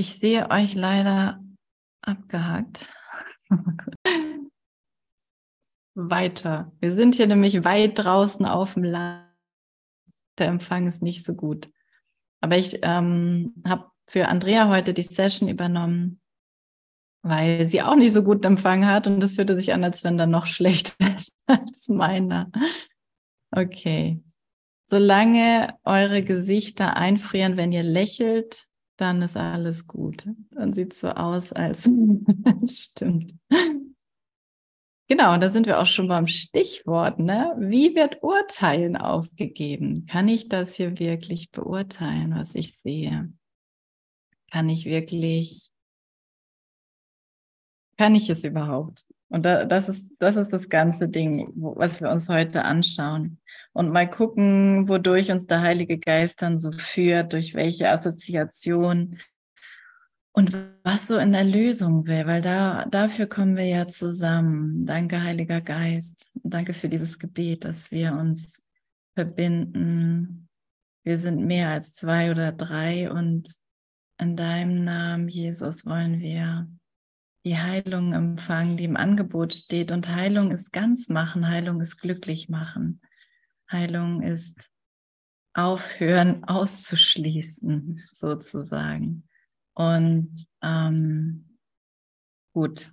Ich sehe euch leider abgehakt. Weiter. Wir sind hier nämlich weit draußen auf dem Land. Der Empfang ist nicht so gut. Aber ich ähm, habe für Andrea heute die Session übernommen, weil sie auch nicht so gut Empfang hat und das hörte sich an, als wenn da noch schlechter ist als meiner. Okay. Solange eure Gesichter einfrieren, wenn ihr lächelt, dann ist alles gut. Dann sieht es so aus, als es stimmt. Genau, und da sind wir auch schon beim Stichwort. Ne? Wie wird Urteilen aufgegeben? Kann ich das hier wirklich beurteilen, was ich sehe? Kann ich wirklich, kann ich es überhaupt? Und da, das, ist, das ist das ganze Ding, was wir uns heute anschauen. Und mal gucken, wodurch uns der Heilige Geist dann so führt, durch welche Assoziation und was so in der Lösung will, weil da, dafür kommen wir ja zusammen. Danke, Heiliger Geist. Danke für dieses Gebet, dass wir uns verbinden. Wir sind mehr als zwei oder drei und in deinem Namen, Jesus, wollen wir die Heilung empfangen, die im Angebot steht. Und Heilung ist ganz machen, Heilung ist glücklich machen. Heilung ist aufhören, auszuschließen, sozusagen. Und ähm, gut,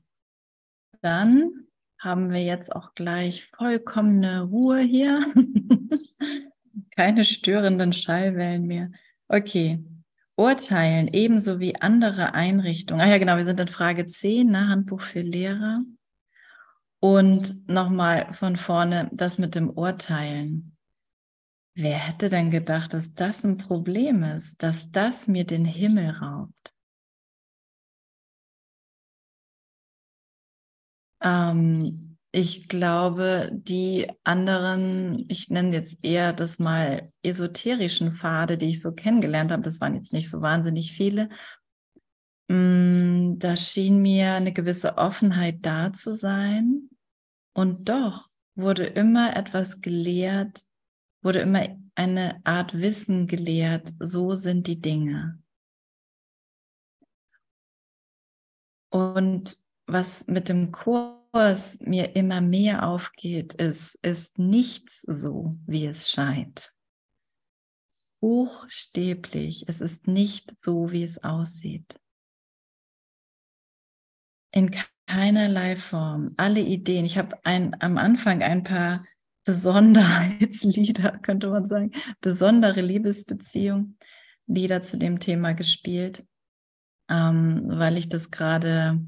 dann haben wir jetzt auch gleich vollkommene Ruhe hier. Keine störenden Schallwellen mehr. Okay, urteilen, ebenso wie andere Einrichtungen. Ah ja, genau, wir sind in Frage 10, ne? Handbuch für Lehrer. Und nochmal von vorne das mit dem Urteilen. Wer hätte denn gedacht, dass das ein Problem ist, dass das mir den Himmel raubt? Ähm, ich glaube, die anderen, ich nenne jetzt eher das mal esoterischen Pfade, die ich so kennengelernt habe, das waren jetzt nicht so wahnsinnig viele. Mm, da schien mir eine gewisse Offenheit da zu sein. Und doch wurde immer etwas gelehrt, wurde immer eine Art Wissen gelehrt, so sind die Dinge. Und was mit dem Kurs mir immer mehr aufgeht, ist, ist nichts so, wie es scheint. Buchstäblich, es ist nicht so, wie es aussieht. In keinerlei Form. Alle Ideen. Ich habe am Anfang ein paar Besonderheitslieder, könnte man sagen, besondere Liebesbeziehungen, Lieder zu dem Thema gespielt, ähm, weil ich das gerade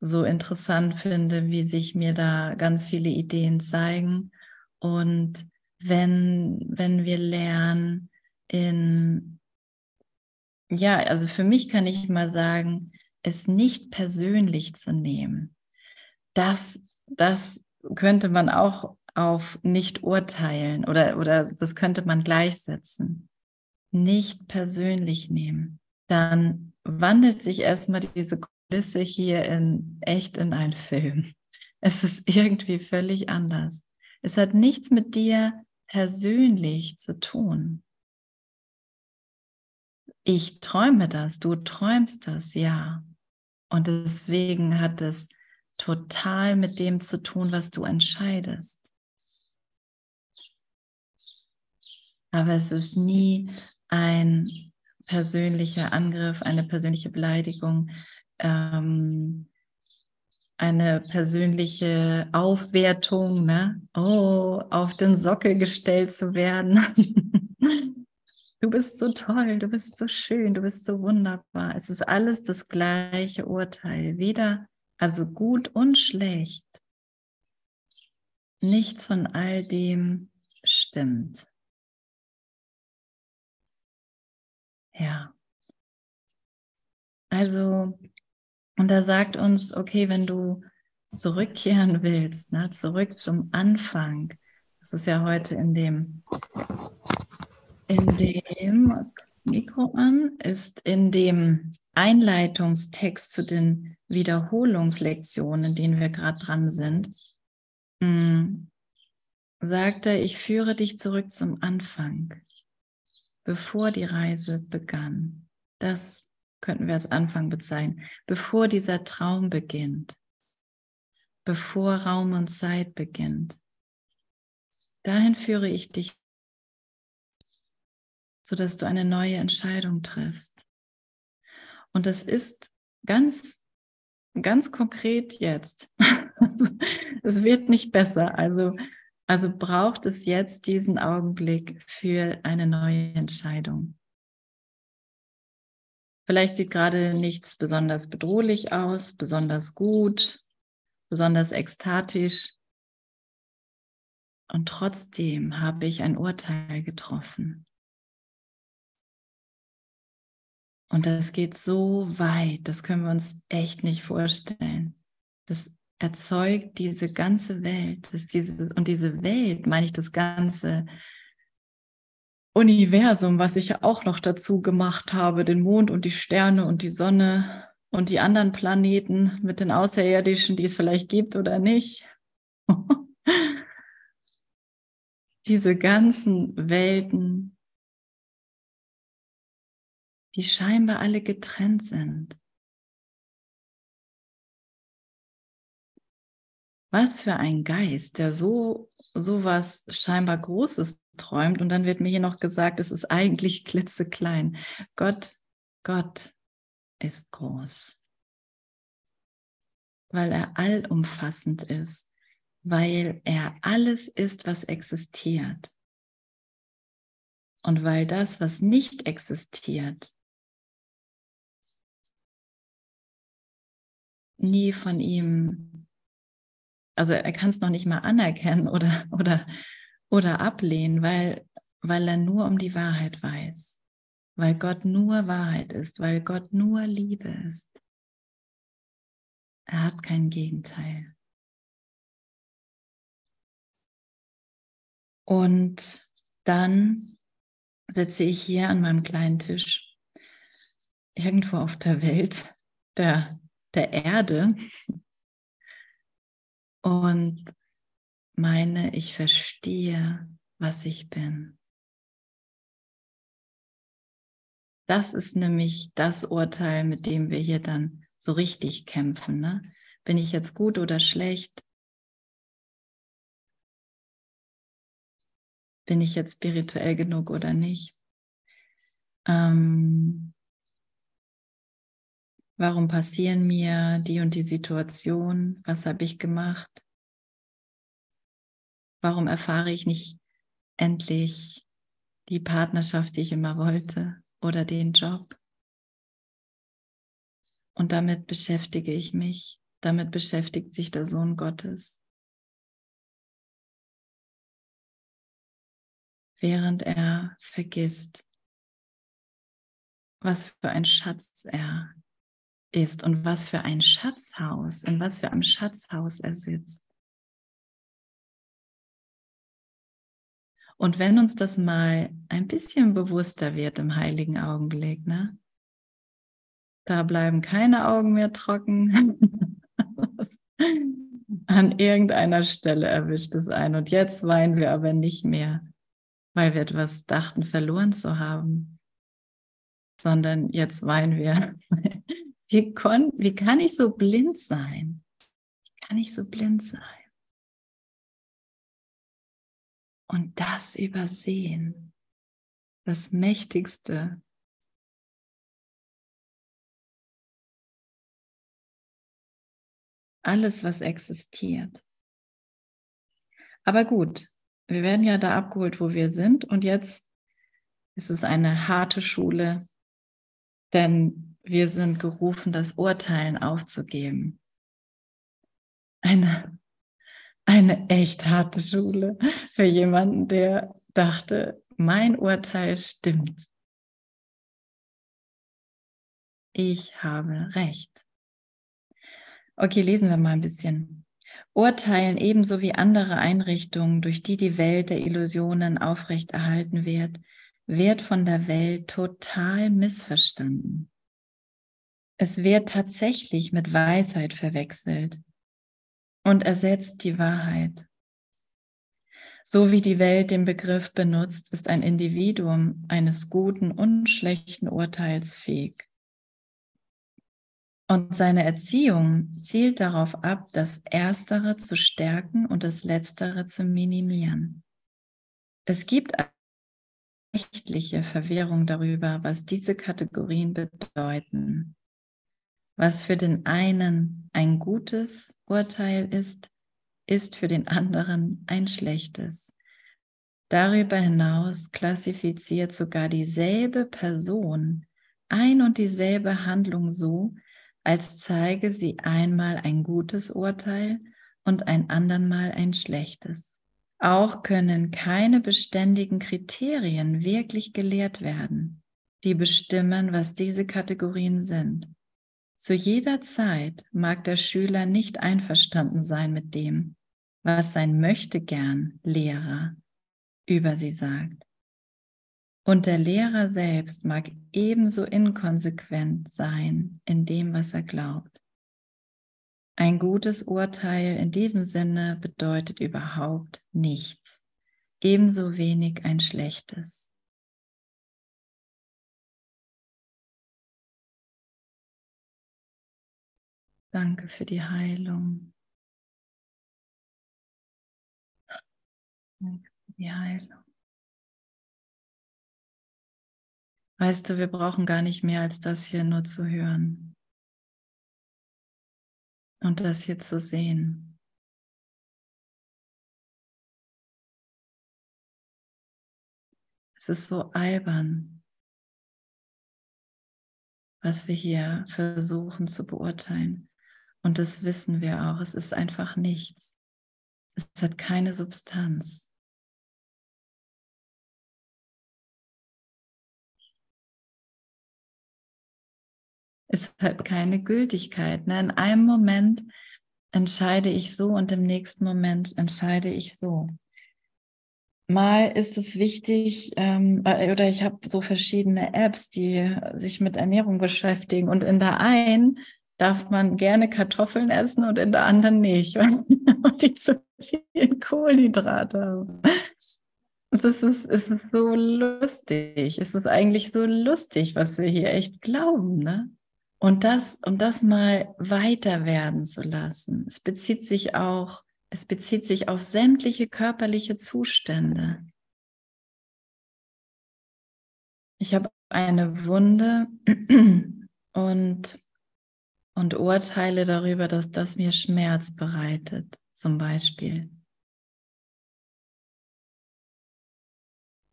so interessant finde, wie sich mir da ganz viele Ideen zeigen. Und wenn, wenn wir lernen, in, ja, also für mich kann ich mal sagen, es nicht persönlich zu nehmen. Das, das könnte man auch auf nicht urteilen oder, oder das könnte man gleichsetzen. Nicht persönlich nehmen. Dann wandelt sich erstmal diese Kulisse hier in echt in einen Film. Es ist irgendwie völlig anders. Es hat nichts mit dir persönlich zu tun. Ich träume das, du träumst das, ja. Und deswegen hat es total mit dem zu tun, was du entscheidest. Aber es ist nie ein persönlicher Angriff, eine persönliche Beleidigung, ähm, eine persönliche Aufwertung, ne? oh, auf den Sockel gestellt zu werden. du bist so toll, du bist so schön, du bist so wunderbar. Es ist alles das gleiche Urteil, weder also gut und schlecht. Nichts von all dem stimmt. Ja. Also und er sagt uns, okay, wenn du zurückkehren willst, ne, zurück zum Anfang, das ist ja heute in dem, in dem, was Mikro an, ist in dem Einleitungstext zu den Wiederholungslektionen, in denen wir gerade dran sind, hm, sagt er, ich führe dich zurück zum Anfang, bevor die Reise begann. Das könnten wir als Anfang bezeichnen, bevor dieser Traum beginnt, bevor Raum und Zeit beginnt. Dahin führe ich dich, sodass du eine neue Entscheidung triffst. Und das ist ganz, ganz konkret jetzt. es wird nicht besser. Also, also braucht es jetzt diesen Augenblick für eine neue Entscheidung. Vielleicht sieht gerade nichts besonders bedrohlich aus, besonders gut, besonders ekstatisch. Und trotzdem habe ich ein Urteil getroffen. Und das geht so weit, das können wir uns echt nicht vorstellen. Das erzeugt diese ganze Welt. Das diese, und diese Welt, meine ich das ganze Universum, was ich ja auch noch dazu gemacht habe, den Mond und die Sterne und die Sonne und die anderen Planeten mit den Außerirdischen, die es vielleicht gibt oder nicht. Diese ganzen Welten, die scheinbar alle getrennt sind. Was für ein Geist, der so sowas scheinbar Großes träumt und dann wird mir hier noch gesagt, es ist eigentlich klitzeklein. Gott, Gott ist groß, weil er allumfassend ist, weil er alles ist, was existiert. Und weil das, was nicht existiert, nie von ihm also er kann es noch nicht mal anerkennen oder, oder, oder ablehnen, weil, weil er nur um die Wahrheit weiß, weil Gott nur Wahrheit ist, weil Gott nur Liebe ist. Er hat kein Gegenteil. Und dann sitze ich hier an meinem kleinen Tisch, irgendwo auf der Welt, der, der Erde, und meine, ich verstehe, was ich bin. Das ist nämlich das Urteil, mit dem wir hier dann so richtig kämpfen. Ne? Bin ich jetzt gut oder schlecht? Bin ich jetzt spirituell genug oder nicht? Ähm, Warum passieren mir die und die Situationen? Was habe ich gemacht? Warum erfahre ich nicht endlich die Partnerschaft, die ich immer wollte oder den Job? Und damit beschäftige ich mich. Damit beschäftigt sich der Sohn Gottes. Während er vergisst, was für ein Schatz er ist und was für ein Schatzhaus, in was für einem Schatzhaus er sitzt. Und wenn uns das mal ein bisschen bewusster wird im heiligen Augenblick, ne? Da bleiben keine Augen mehr trocken. An irgendeiner Stelle erwischt es ein. Und jetzt weinen wir aber nicht mehr, weil wir etwas dachten verloren zu haben, sondern jetzt weinen wir, wie, kon, wie kann ich so blind sein? Wie kann ich so blind sein? Und das übersehen, das Mächtigste. Alles, was existiert. Aber gut, wir werden ja da abgeholt, wo wir sind. Und jetzt ist es eine harte Schule, denn wir sind gerufen, das Urteilen aufzugeben. Eine, eine echt harte Schule für jemanden, der dachte, mein Urteil stimmt. Ich habe recht. Okay, lesen wir mal ein bisschen. Urteilen ebenso wie andere Einrichtungen, durch die die Welt der Illusionen aufrechterhalten wird, wird von der Welt total missverstanden. Es wird tatsächlich mit Weisheit verwechselt und ersetzt die Wahrheit. So wie die Welt den Begriff benutzt, ist ein Individuum eines guten und schlechten Urteils fähig. Und seine Erziehung zielt darauf ab, das Erstere zu stärken und das Letztere zu minimieren. Es gibt rechtliche Verwirrung darüber, was diese Kategorien bedeuten. Was für den einen ein gutes Urteil ist, ist für den anderen ein schlechtes. Darüber hinaus klassifiziert sogar dieselbe Person ein und dieselbe Handlung so, als zeige sie einmal ein gutes Urteil und ein andernmal ein schlechtes. Auch können keine beständigen Kriterien wirklich gelehrt werden, die bestimmen, was diese Kategorien sind. Zu jeder Zeit mag der Schüler nicht einverstanden sein mit dem, was sein Möchtegern Lehrer über sie sagt. Und der Lehrer selbst mag ebenso inkonsequent sein in dem, was er glaubt. Ein gutes Urteil in diesem Sinne bedeutet überhaupt nichts, ebenso wenig ein schlechtes. Danke für die Heilung. Danke für die Heilung. Weißt du, wir brauchen gar nicht mehr als das hier nur zu hören und das hier zu sehen. Es ist so albern, was wir hier versuchen zu beurteilen. Und das wissen wir auch. Es ist einfach nichts. Es hat keine Substanz. Es hat keine Gültigkeit. Ne? In einem Moment entscheide ich so und im nächsten Moment entscheide ich so. Mal ist es wichtig, ähm, äh, oder ich habe so verschiedene Apps, die sich mit Ernährung beschäftigen. Und in der einen darf man gerne Kartoffeln essen und in der anderen nicht, weil die zu viel Kohlenhydrate haben. Das ist, ist so lustig. Es ist eigentlich so lustig, was wir hier echt glauben, ne? Und das, um das mal weiter werden zu lassen. Es bezieht sich auch, es bezieht sich auf sämtliche körperliche Zustände. Ich habe eine Wunde und, und urteile darüber, dass das mir Schmerz bereitet, zum Beispiel.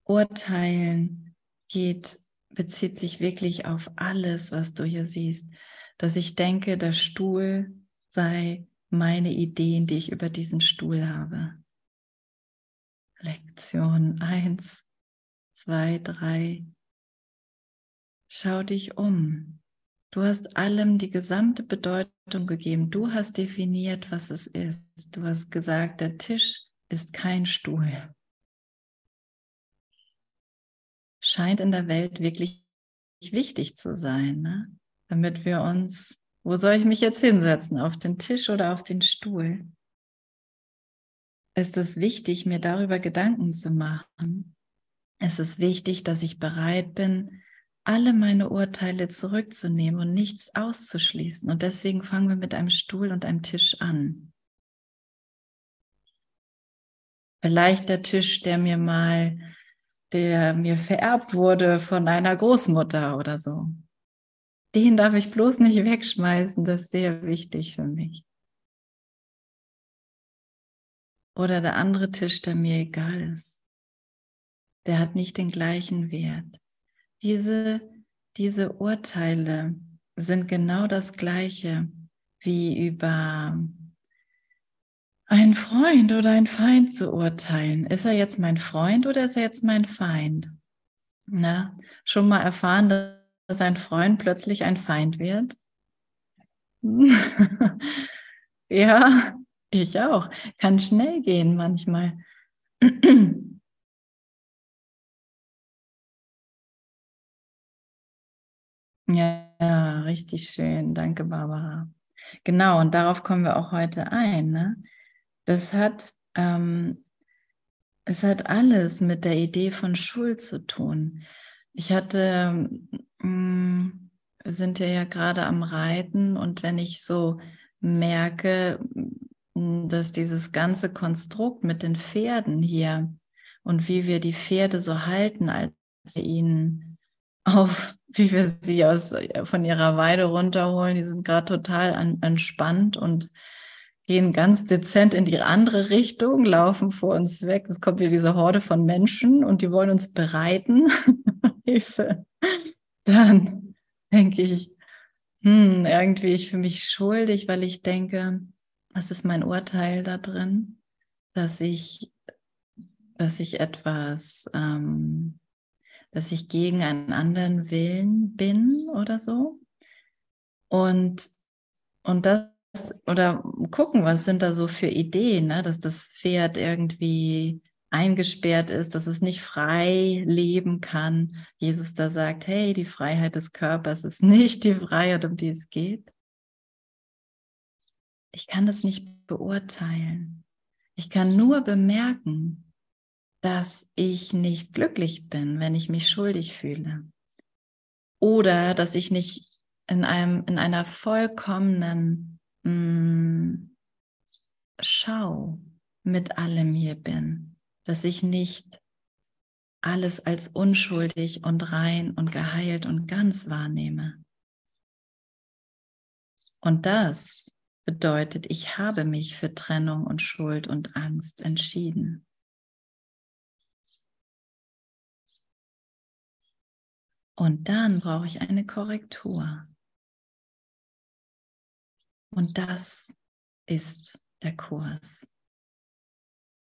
Urteilen geht bezieht sich wirklich auf alles, was du hier siehst, dass ich denke, der Stuhl sei meine Ideen, die ich über diesen Stuhl habe. Lektion 1, 2, 3. Schau dich um. Du hast allem die gesamte Bedeutung gegeben. Du hast definiert, was es ist. Du hast gesagt, der Tisch ist kein Stuhl scheint in der Welt wirklich wichtig zu sein, ne? damit wir uns, wo soll ich mich jetzt hinsetzen, auf den Tisch oder auf den Stuhl? Ist es wichtig, mir darüber Gedanken zu machen? Es ist wichtig, dass ich bereit bin, alle meine Urteile zurückzunehmen und nichts auszuschließen. Und deswegen fangen wir mit einem Stuhl und einem Tisch an. Vielleicht der Tisch, der mir mal der mir vererbt wurde von einer Großmutter oder so. Den darf ich bloß nicht wegschmeißen, das ist sehr wichtig für mich. Oder der andere Tisch, der mir egal ist. Der hat nicht den gleichen Wert. Diese, diese Urteile sind genau das gleiche wie über einen Freund oder einen Feind zu urteilen. Ist er jetzt mein Freund oder ist er jetzt mein Feind? Na, schon mal erfahren, dass ein Freund plötzlich ein Feind wird? ja, ich auch. Kann schnell gehen manchmal. ja, richtig schön. Danke, Barbara. Genau, und darauf kommen wir auch heute ein. Ne? Das hat, ähm, es hat alles mit der Idee von Schuld zu tun. Ich hatte mh, mm, sind ja, ja gerade am Reiten und wenn ich so merke, dass dieses ganze Konstrukt mit den Pferden hier und wie wir die Pferde so halten, als wir ihnen auf, wie wir sie aus, von ihrer Weide runterholen, die sind gerade total an, entspannt und gehen ganz dezent in die andere Richtung, laufen vor uns weg. Es kommt wieder diese Horde von Menschen und die wollen uns bereiten. Hilfe. Dann denke ich, hm, irgendwie ich für mich schuldig, weil ich denke, was ist mein Urteil da drin, dass ich, dass ich etwas, ähm, dass ich gegen einen anderen Willen bin oder so. Und, und das, oder gucken, was sind da so für Ideen, ne? dass das Pferd irgendwie eingesperrt ist, dass es nicht frei leben kann. Jesus da sagt, hey, die Freiheit des Körpers ist nicht die Freiheit, um die es geht. Ich kann das nicht beurteilen. Ich kann nur bemerken, dass ich nicht glücklich bin, wenn ich mich schuldig fühle. Oder dass ich nicht in, einem, in einer vollkommenen mm, Schau mit allem hier bin. Dass ich nicht alles als unschuldig und rein und geheilt und ganz wahrnehme. Und das bedeutet, ich habe mich für Trennung und Schuld und Angst entschieden. Und dann brauche ich eine Korrektur. Und das ist der Kurs.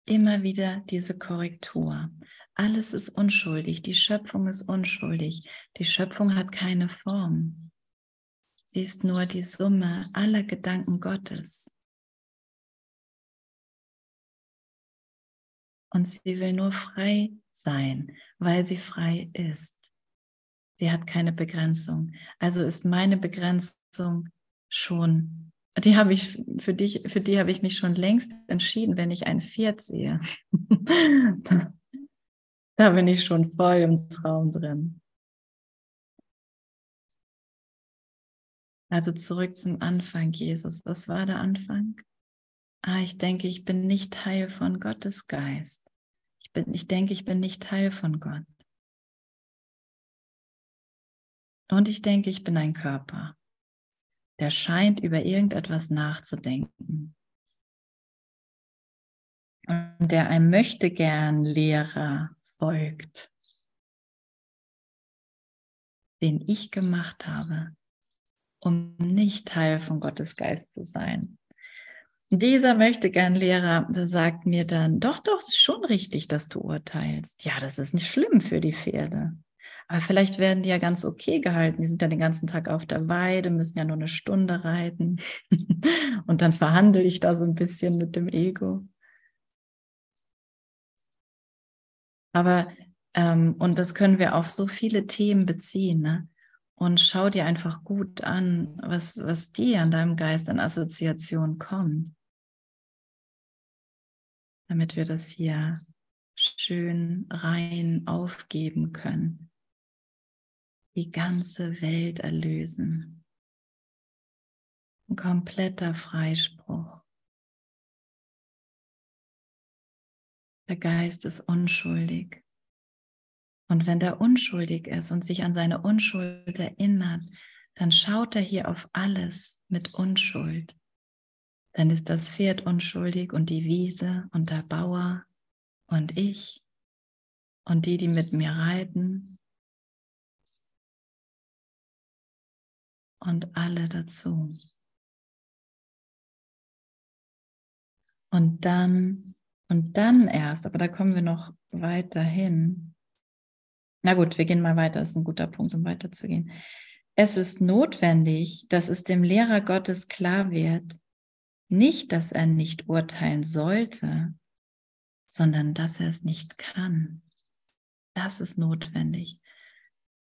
Immer wieder diese Korrektur. Alles ist unschuldig, die Schöpfung ist unschuldig, die Schöpfung hat keine Form. Sie ist nur die Summe aller Gedanken Gottes. Und sie will nur frei sein, weil sie frei ist. Sie hat keine Begrenzung. Also ist meine Begrenzung schon, die habe ich für dich, für die habe ich mich schon längst entschieden, wenn ich ein Pferd sehe. da bin ich schon voll im Traum drin. Also zurück zum Anfang, Jesus. Was war der Anfang? Ah, ich denke, ich bin nicht Teil von Gottes Geist. Ich, bin, ich denke, ich bin nicht Teil von Gott. Und ich denke, ich bin ein Körper, der scheint über irgendetwas nachzudenken. Und der einem möchte gern Lehrer folgt, den ich gemacht habe um nicht Teil von Gottes Geist zu sein. Dieser möchte gern Lehrer, sagt mir dann, doch, doch, ist schon richtig, dass du urteilst. Ja, das ist nicht schlimm für die Pferde. Aber vielleicht werden die ja ganz okay gehalten. Die sind ja den ganzen Tag auf der Weide, müssen ja nur eine Stunde reiten. Und dann verhandle ich da so ein bisschen mit dem Ego. Aber, ähm, und das können wir auf so viele Themen beziehen. Ne? und schau dir einfach gut an, was, was dir an deinem Geist an Assoziation kommt, damit wir das hier schön rein aufgeben können, die ganze Welt erlösen. Ein kompletter Freispruch. Der Geist ist unschuldig. Und wenn der unschuldig ist und sich an seine Unschuld erinnert, dann schaut er hier auf alles mit Unschuld. Dann ist das Pferd unschuldig und die Wiese und der Bauer und ich und die, die mit mir reiten und alle dazu. Und dann, und dann erst, aber da kommen wir noch weiter hin, na gut, wir gehen mal weiter. Das ist ein guter Punkt, um weiterzugehen. Es ist notwendig, dass es dem Lehrer Gottes klar wird, nicht, dass er nicht urteilen sollte, sondern dass er es nicht kann. Das ist notwendig.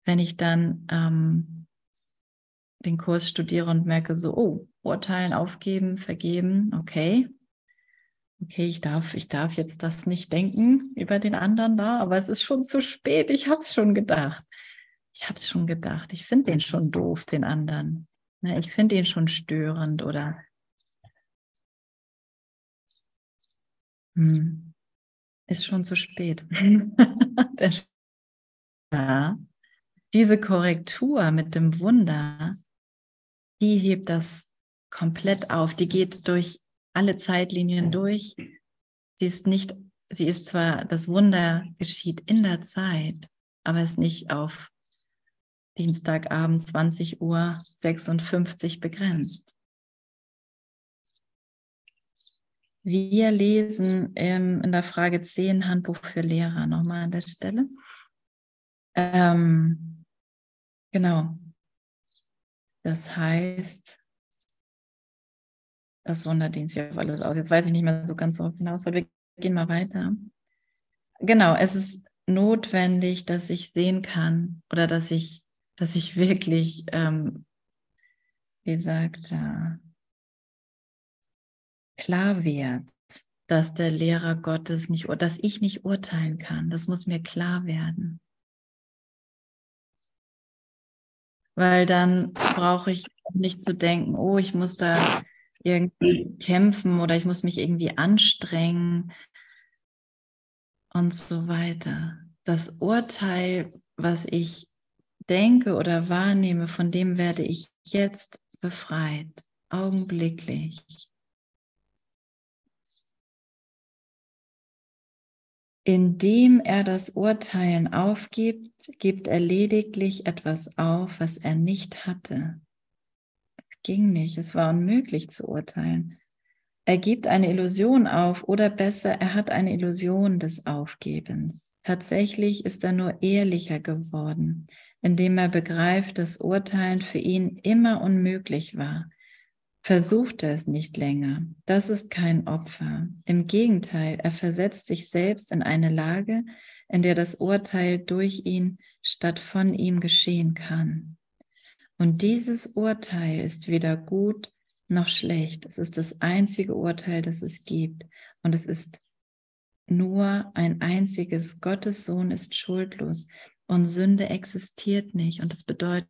Wenn ich dann ähm, den Kurs studiere und merke so, oh, urteilen, aufgeben, vergeben, okay, okay, ich darf, ich darf jetzt das nicht denken über den anderen da, aber es ist schon zu spät, ich habe es schon gedacht. ich habe es schon gedacht, ich finde den schon doof, den anderen. Ne, ich finde ihn schon störend oder hm, ist schon zu spät. ja, diese Korrektur mit dem Wunder, die hebt das komplett auf. Die geht durch alle Zeitlinien durch. Sie ist nicht, sie ist zwar, das Wunder geschieht in der Zeit, aber es ist nicht auf Dienstagabend 20 Uhr 56 begrenzt. Wir lesen ähm, in der Frage 10 Handbuch für Lehrer nochmal an der Stelle. Ähm, genau. Das heißt, das Wunderdienst ja auf alles aus. Jetzt weiß ich nicht mehr so ganz so hinaus, aber wir gehen mal weiter. Genau, es ist notwendig, dass ich sehen kann oder dass ich dass ich wirklich, ähm, wie sagt er, klar wird, dass der Lehrer Gottes nicht, dass ich nicht urteilen kann. Das muss mir klar werden. Weil dann brauche ich nicht zu denken, oh, ich muss da irgendwie kämpfen oder ich muss mich irgendwie anstrengen und so weiter. Das Urteil, was ich denke oder wahrnehme, von dem werde ich jetzt befreit, augenblicklich. Indem er das Urteilen aufgibt, gibt er lediglich etwas auf, was er nicht hatte. Es ging nicht, es war unmöglich zu urteilen. Er gibt eine Illusion auf oder besser, er hat eine Illusion des Aufgebens. Tatsächlich ist er nur ehrlicher geworden indem er begreift, dass Urteilen für ihn immer unmöglich war. Versuchte es nicht länger. Das ist kein Opfer. Im Gegenteil, er versetzt sich selbst in eine Lage, in der das Urteil durch ihn statt von ihm geschehen kann. Und dieses Urteil ist weder gut noch schlecht. Es ist das einzige Urteil, das es gibt. Und es ist nur ein einziges. Gottes Sohn ist schuldlos. Und Sünde existiert nicht. Und das bedeutet,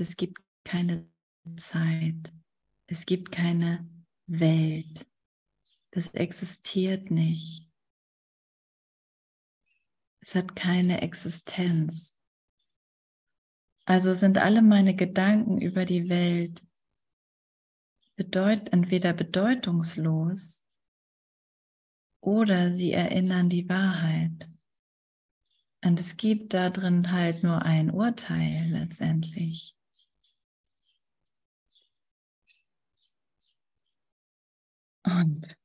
es gibt keine Zeit. Es gibt keine Welt. Das existiert nicht. Es hat keine Existenz. Also sind alle meine Gedanken über die Welt bedeut entweder bedeutungslos oder sie erinnern die Wahrheit. Und es gibt da drin halt nur ein Urteil letztendlich. Und,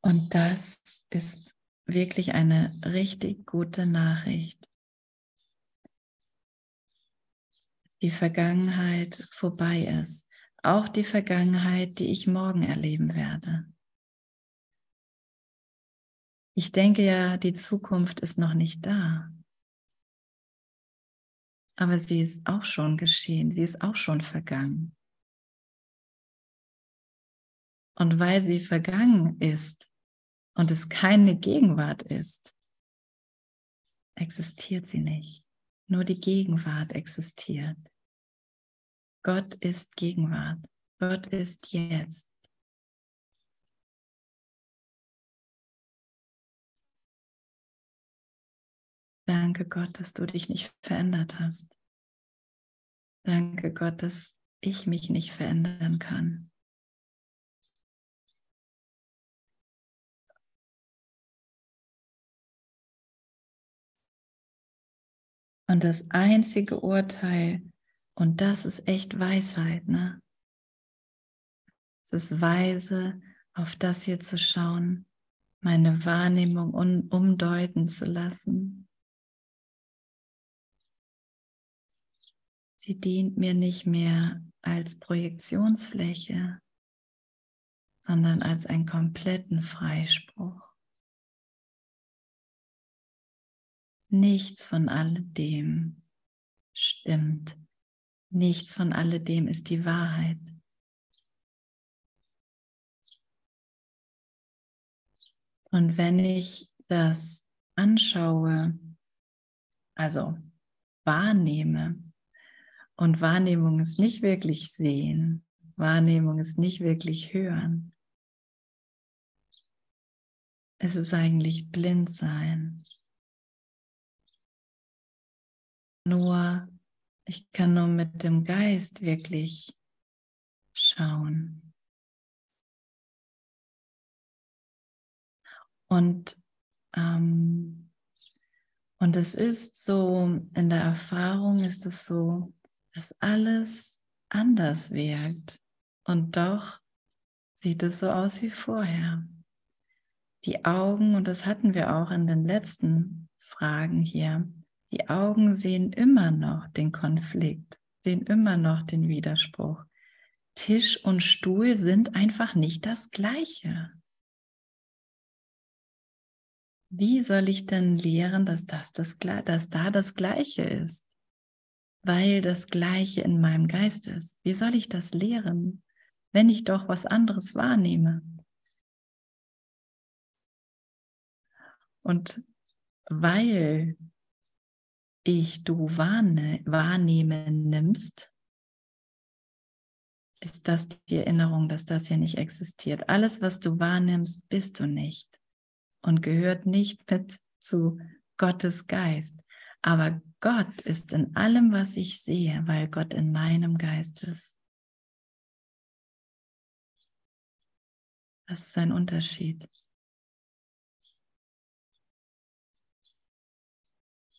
und das ist wirklich eine richtig gute Nachricht. Die Vergangenheit vorbei ist. Auch die Vergangenheit, die ich morgen erleben werde. Ich denke ja, die Zukunft ist noch nicht da. Aber sie ist auch schon geschehen, sie ist auch schon vergangen. Und weil sie vergangen ist und es keine Gegenwart ist, existiert sie nicht. Nur die Gegenwart existiert. Gott ist Gegenwart. Gott ist jetzt. Danke Gott, dass du dich nicht verändert hast. Danke Gott, dass ich mich nicht verändern kann. Und das einzige Urteil, und das ist echt Weisheit, ne? Es ist weise, auf das hier zu schauen, meine Wahrnehmung umdeuten zu lassen Sie dient mir nicht mehr als Projektionsfläche, sondern als einen kompletten Freispruch. Nichts von alledem stimmt. Nichts von alledem ist die Wahrheit. Und wenn ich das anschaue, also wahrnehme. Und Wahrnehmung ist nicht wirklich sehen. Wahrnehmung ist nicht wirklich hören. Es ist eigentlich blind sein. Nur, ich kann nur mit dem Geist wirklich schauen. Und, ähm, und es ist so, in der Erfahrung ist es so, dass alles anders wirkt. Und doch sieht es so aus wie vorher. Die Augen, und das hatten wir auch in den letzten Fragen hier, die Augen sehen immer noch den Konflikt, sehen immer noch den Widerspruch. Tisch und Stuhl sind einfach nicht das gleiche. Wie soll ich denn lehren, dass, das, das, dass da das Gleiche ist? Weil das Gleiche in meinem Geist ist. Wie soll ich das lehren, wenn ich doch was anderes wahrnehme? Und weil ich du wahrne wahrnehmen nimmst, ist das die Erinnerung, dass das hier nicht existiert. Alles, was du wahrnimmst, bist du nicht und gehört nicht mit zu Gottes Geist. Aber Gott ist in allem, was ich sehe, weil Gott in meinem Geist ist. Das ist ein Unterschied.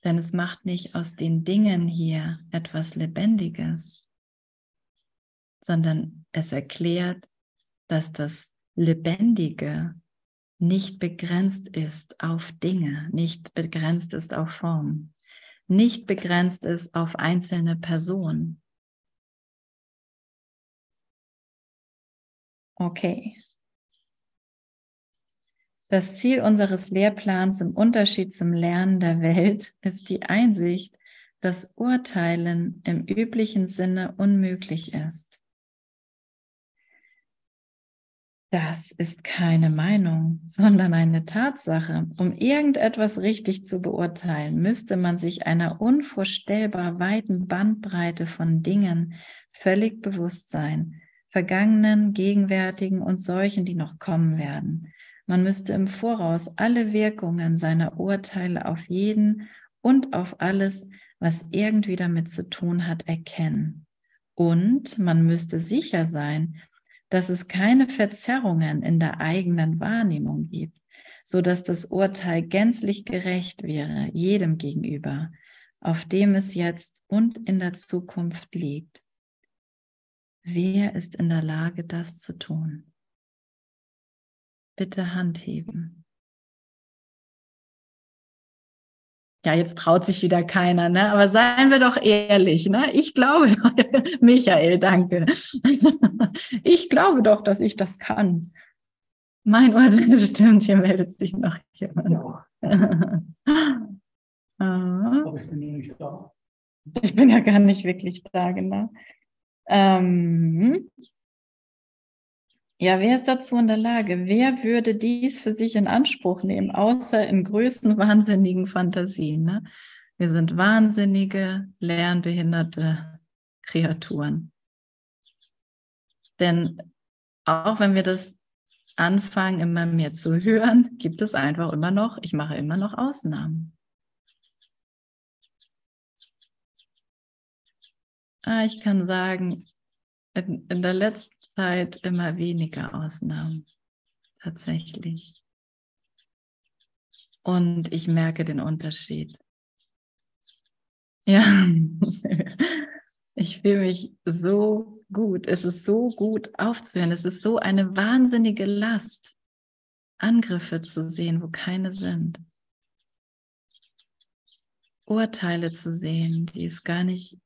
Denn es macht nicht aus den Dingen hier etwas Lebendiges, sondern es erklärt, dass das Lebendige nicht begrenzt ist auf Dinge, nicht begrenzt ist auf Form, nicht begrenzt ist auf einzelne Personen. Okay. Das Ziel unseres Lehrplans im Unterschied zum Lernen der Welt ist die Einsicht, dass Urteilen im üblichen Sinne unmöglich ist. Das ist keine Meinung, sondern eine Tatsache. Um irgendetwas richtig zu beurteilen, müsste man sich einer unvorstellbar weiten Bandbreite von Dingen völlig bewusst sein, vergangenen, gegenwärtigen und solchen, die noch kommen werden. Man müsste im Voraus alle Wirkungen seiner Urteile auf jeden und auf alles, was irgendwie damit zu tun hat, erkennen. Und man müsste sicher sein, dass es keine Verzerrungen in der eigenen Wahrnehmung gibt, so dass das Urteil gänzlich gerecht wäre jedem gegenüber, auf dem es jetzt und in der Zukunft liegt. Wer ist in der Lage, das zu tun? Bitte Hand heben. Ja, jetzt traut sich wieder keiner, ne? Aber seien wir doch ehrlich, ne? Ich glaube doch, Michael, danke. Ich glaube doch, dass ich das kann. Mein Urteil stimmt, hier meldet sich noch jemand. Ja. Aber ich bin nicht da. Ich bin ja gar nicht wirklich da, genau. Ähm, ja, wer ist dazu in der Lage? Wer würde dies für sich in Anspruch nehmen, außer in größten wahnsinnigen Fantasien? Ne? Wir sind wahnsinnige, lernbehinderte Kreaturen. Denn auch wenn wir das anfangen, immer mehr zu hören, gibt es einfach immer noch, ich mache immer noch Ausnahmen. Ah, ich kann sagen, in, in der letzten Zeit immer weniger Ausnahmen, tatsächlich. Und ich merke den Unterschied. Ja, ich fühle mich so gut. Es ist so gut aufzuhören. Es ist so eine wahnsinnige Last, Angriffe zu sehen, wo keine sind. Urteile zu sehen, die es gar nicht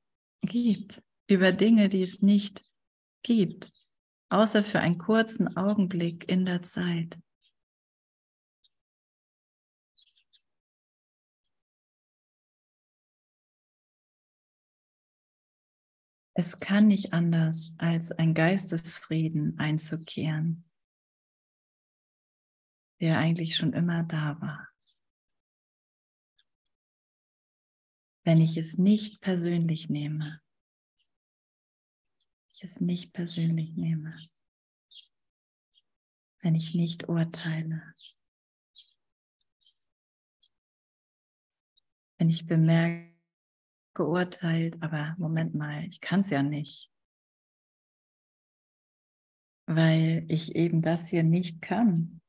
gibt, über Dinge, die es nicht gibt außer für einen kurzen Augenblick in der Zeit. Es kann nicht anders, als ein Geistesfrieden einzukehren, der eigentlich schon immer da war. wenn ich es nicht persönlich nehme. Ich es nicht persönlich nehme. Wenn ich nicht urteile. Wenn ich bemerke, geurteilt, aber Moment mal, ich kann es ja nicht. Weil ich eben das hier nicht kann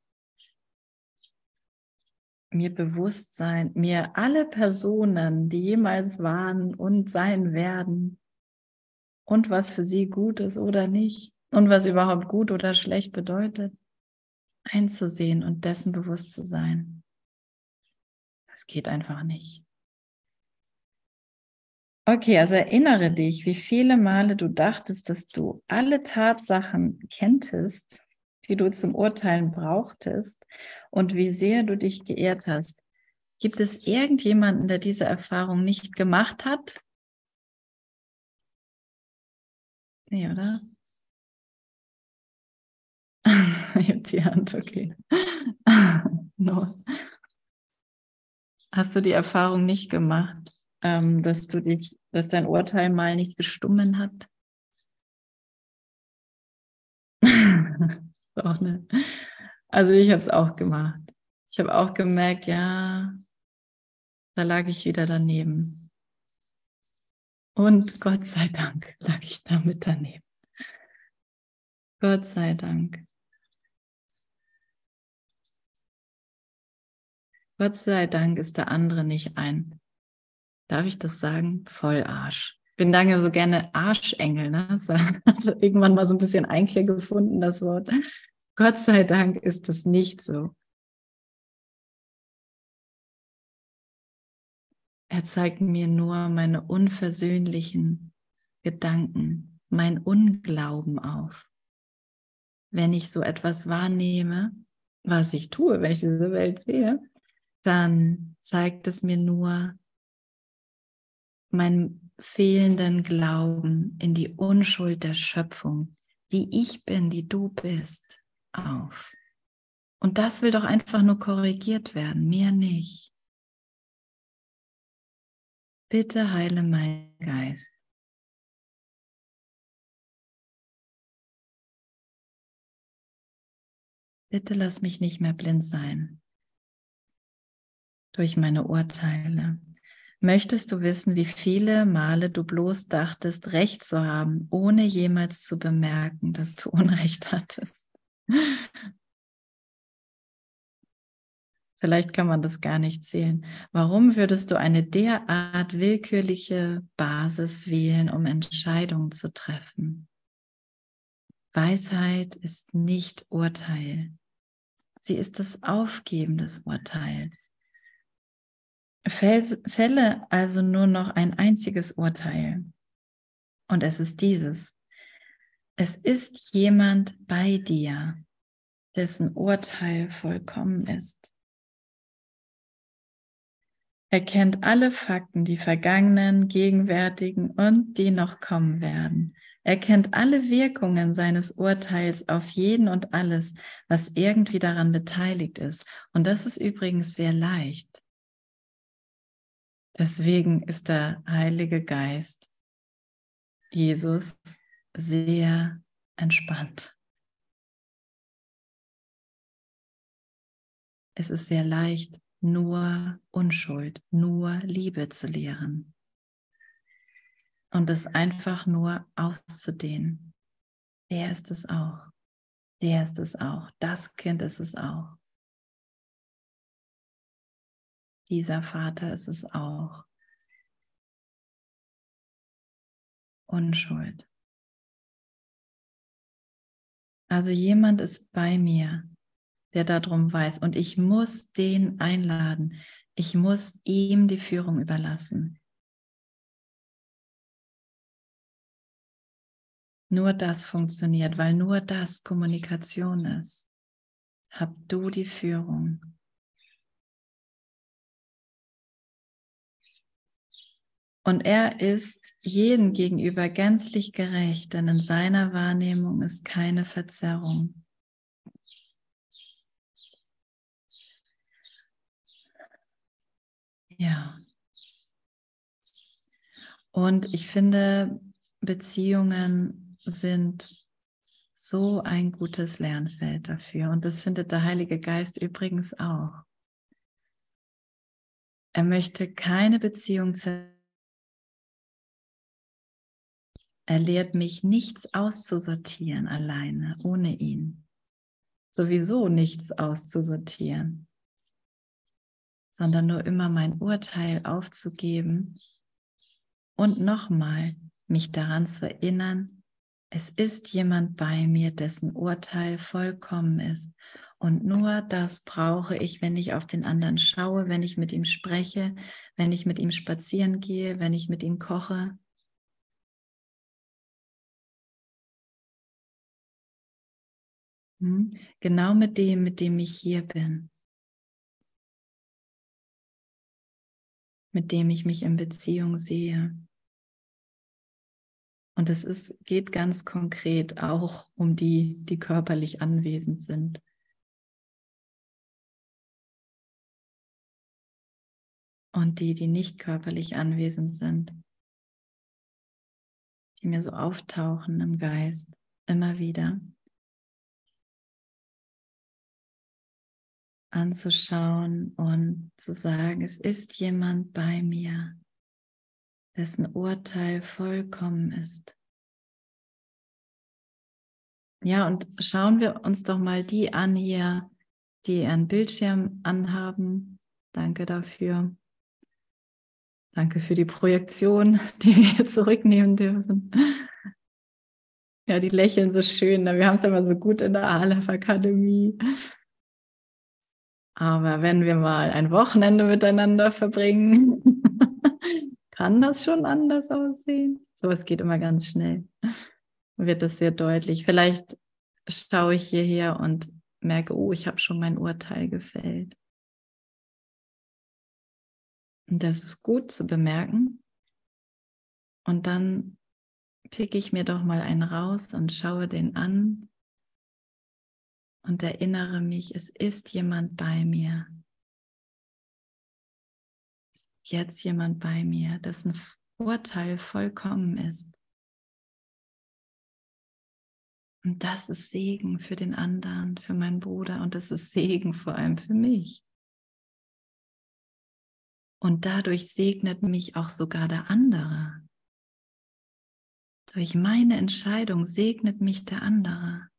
mir bewusst sein, mir alle Personen, die jemals waren und sein werden und was für sie gut ist oder nicht und was überhaupt gut oder schlecht bedeutet, einzusehen und dessen bewusst zu sein. Das geht einfach nicht. Okay, also erinnere dich, wie viele Male du dachtest, dass du alle Tatsachen kenntest die du zum Urteilen brauchtest und wie sehr du dich geehrt hast. Gibt es irgendjemanden, der diese Erfahrung nicht gemacht hat? Nee, oder? die Hand, okay. no. Hast du die Erfahrung nicht gemacht, ähm, dass du dich, dass dein Urteil mal nicht gestummen hat? auch, ne? Also ich habe es auch gemacht. Ich habe auch gemerkt, ja, da lag ich wieder daneben. Und Gott sei Dank lag ich damit daneben. Gott sei Dank. Gott sei Dank ist der andere nicht ein, darf ich das sagen, Vollarsch. Ich bin lange so gerne Arschengel, ne? Das irgendwann mal so ein bisschen Einklang gefunden, das Wort. Gott sei Dank ist es nicht so. Er zeigt mir nur meine unversöhnlichen Gedanken, mein Unglauben auf. Wenn ich so etwas wahrnehme, was ich tue, wenn ich diese Welt sehe, dann zeigt es mir nur meinen fehlenden Glauben in die Unschuld der Schöpfung, die ich bin, die du bist auf. Und das will doch einfach nur korrigiert werden, mehr nicht. Bitte heile mein Geist. Bitte lass mich nicht mehr blind sein durch meine Urteile. Möchtest du wissen, wie viele Male du bloß dachtest, Recht zu haben, ohne jemals zu bemerken, dass du Unrecht hattest? Vielleicht kann man das gar nicht zählen. Warum würdest du eine derart willkürliche Basis wählen, um Entscheidungen zu treffen? Weisheit ist nicht Urteil. Sie ist das Aufgeben des Urteils. Fälle also nur noch ein einziges Urteil. Und es ist dieses. Es ist jemand bei dir, dessen Urteil vollkommen ist. Er kennt alle Fakten, die vergangenen, gegenwärtigen und die noch kommen werden. Er kennt alle Wirkungen seines Urteils auf jeden und alles, was irgendwie daran beteiligt ist. Und das ist übrigens sehr leicht. Deswegen ist der Heilige Geist, Jesus, sehr entspannt. Es ist sehr leicht, nur Unschuld, nur Liebe zu lehren und es einfach nur auszudehnen. Der ist es auch. Der ist es auch. Das Kind ist es auch. Dieser Vater ist es auch. Unschuld. Also jemand ist bei mir, der darum weiß. Und ich muss den einladen. Ich muss ihm die Führung überlassen. Nur das funktioniert, weil nur das Kommunikation ist. Hab du die Führung. Und er ist jedem gegenüber gänzlich gerecht, denn in seiner Wahrnehmung ist keine Verzerrung. Ja. Und ich finde, Beziehungen sind so ein gutes Lernfeld dafür. Und das findet der Heilige Geist übrigens auch. Er möchte keine Beziehung zerstören. Er lehrt mich, nichts auszusortieren alleine, ohne ihn. Sowieso nichts auszusortieren, sondern nur immer mein Urteil aufzugeben und nochmal mich daran zu erinnern, es ist jemand bei mir, dessen Urteil vollkommen ist. Und nur das brauche ich, wenn ich auf den anderen schaue, wenn ich mit ihm spreche, wenn ich mit ihm spazieren gehe, wenn ich mit ihm koche, Hm? Genau mit dem, mit dem ich hier bin. Mit dem ich mich in Beziehung sehe. Und es ist, geht ganz konkret auch um die, die körperlich anwesend sind. Und die, die nicht körperlich anwesend sind, die mir so auftauchen im Geist, immer wieder. Anzuschauen und zu sagen, es ist jemand bei mir, dessen Urteil vollkommen ist. Ja, und schauen wir uns doch mal die an hier, die ihren Bildschirm anhaben. Danke dafür. Danke für die Projektion, die wir zurücknehmen dürfen. Ja, die lächeln so schön. Wir haben es immer so gut in der Aleph Akademie. Aber wenn wir mal ein Wochenende miteinander verbringen, kann das schon anders aussehen. So, es geht immer ganz schnell. Wird das sehr deutlich. Vielleicht schaue ich hierher und merke, oh, ich habe schon mein Urteil gefällt. Und das ist gut zu bemerken. Und dann picke ich mir doch mal einen raus und schaue den an und erinnere mich, es ist jemand bei mir. Es ist jetzt jemand bei mir, dessen Urteil vollkommen ist. Und das ist Segen für den anderen, für meinen Bruder und das ist Segen vor allem für mich. Und dadurch segnet mich auch sogar der andere. Durch meine Entscheidung segnet mich der andere.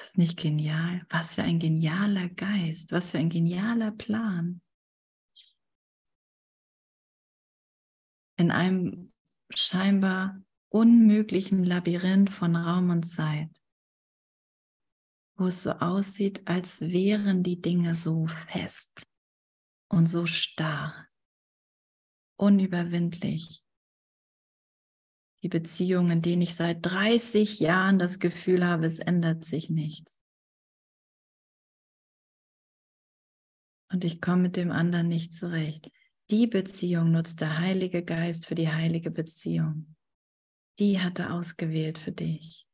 Ist das nicht genial? Was für ein genialer Geist, was für ein genialer Plan. In einem scheinbar unmöglichen Labyrinth von Raum und Zeit, wo es so aussieht, als wären die Dinge so fest und so starr, unüberwindlich, die Beziehungen, in denen ich seit 30 Jahren das Gefühl habe, es ändert sich nichts. Und ich komme mit dem anderen nicht zurecht. Die Beziehung nutzt der Heilige Geist für die heilige Beziehung. Die hat er ausgewählt für dich.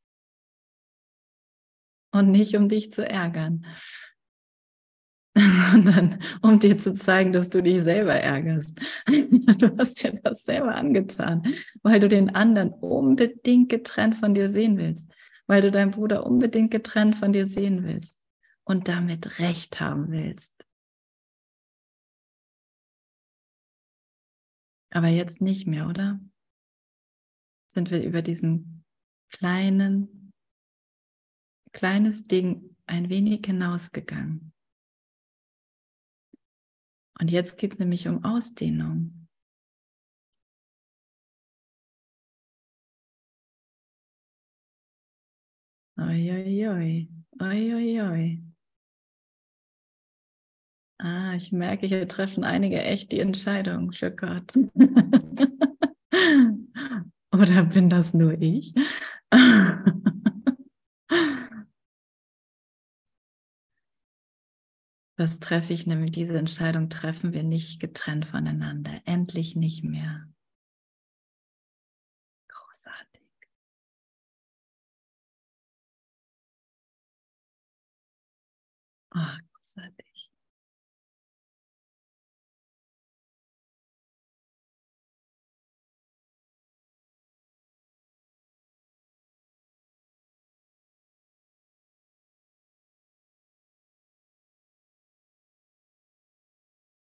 Und nicht um dich zu ärgern, sondern um dir zu zeigen, dass du dich selber ärgerst. Du hast dir das selber angetan, weil du den anderen unbedingt getrennt von dir sehen willst, weil du deinen Bruder unbedingt getrennt von dir sehen willst und damit Recht haben willst. Aber jetzt nicht mehr, oder? Sind wir über diesen kleinen, kleines Ding ein wenig hinausgegangen. Und jetzt geht es nämlich um Ausdehnung. Oi, oi, oi. Oi, oi. Ah, ich merke, hier treffen einige echt die Entscheidung für Gott. Oder bin das nur ich? Das treffe ich nämlich, diese Entscheidung treffen wir nicht getrennt voneinander. Endlich nicht mehr. Großartig. Oh, großartig.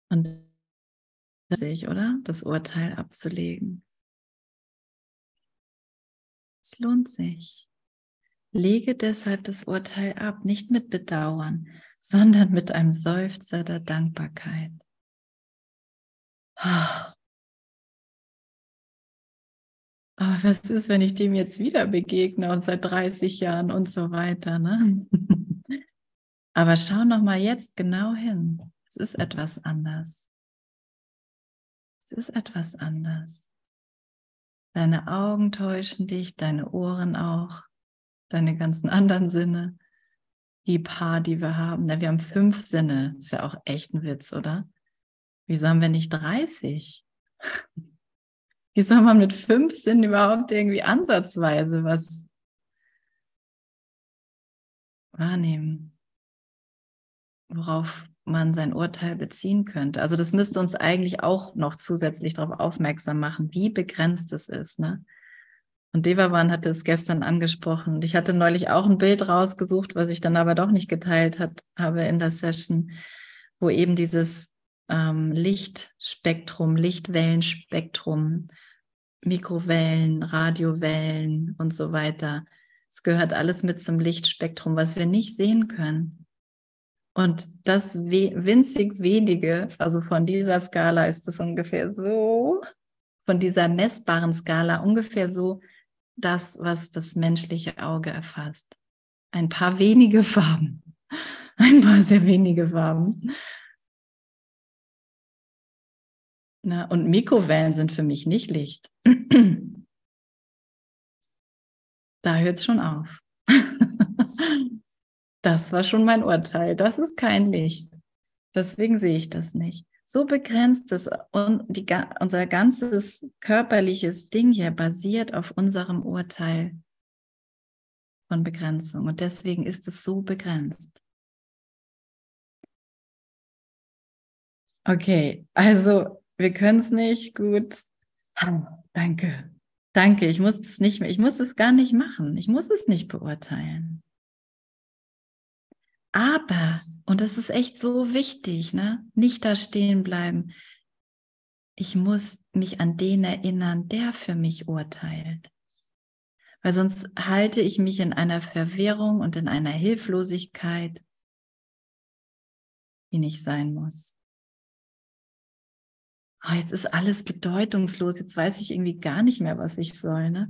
Und sich, oder? Das Urteil abzulegen. Es lohnt sich. Lege deshalb das Urteil ab, nicht mit Bedauern, sondern mit einem Seufzer der Dankbarkeit. Aber was ist, wenn ich dem jetzt wieder begegne und seit 30 Jahren und so weiter? Ne? Aber schau noch mal jetzt genau hin. Ist etwas anders. Es ist etwas anders. Deine Augen täuschen dich, deine Ohren auch, deine ganzen anderen Sinne, die paar, die wir haben. wir haben fünf Sinne. Ist ja auch echt ein Witz, oder? Wieso haben wir nicht 30? Wie soll man mit fünf Sinnen überhaupt irgendwie ansatzweise was wahrnehmen, worauf man sein Urteil beziehen könnte? Also das müsste uns eigentlich auch noch zusätzlich darauf aufmerksam machen, wie begrenzt es ist. Ne? Und Devavan hatte es gestern angesprochen. Ich hatte neulich auch ein Bild rausgesucht, was ich dann aber doch nicht geteilt hat, habe in der Session, wo eben dieses ähm, Lichtspektrum, Lichtwellenspektrum, Mikrowellen, Radiowellen und so weiter. Es gehört alles mit zum Lichtspektrum, was wir nicht sehen können. Und das winzig wenige, also von dieser Skala ist es ungefähr so, von dieser messbaren Skala ungefähr so das, was das menschliche Auge erfasst. Ein paar wenige Farben, ein paar sehr wenige Farben. Na, und Mikrowellen sind für mich nicht Licht. da hört es schon auf. das war schon mein Urteil. Das ist kein Licht. Deswegen sehe ich das nicht. So begrenzt ist und die, unser ganzes körperliches Ding hier basiert auf unserem Urteil von Begrenzung. Und deswegen ist es so begrenzt. Okay, also wir können es nicht gut. Danke. Danke, ich muss es nicht mehr, ich muss es gar nicht machen. Ich muss es nicht beurteilen. Aber, und das ist echt so wichtig, ne? Nicht da stehen bleiben. Ich muss mich an den erinnern, der für mich urteilt. Weil sonst halte ich mich in einer Verwirrung und in einer Hilflosigkeit, die nicht sein muss oh, jetzt ist alles bedeutungslos, jetzt weiß ich irgendwie gar nicht mehr, was ich soll. Ne?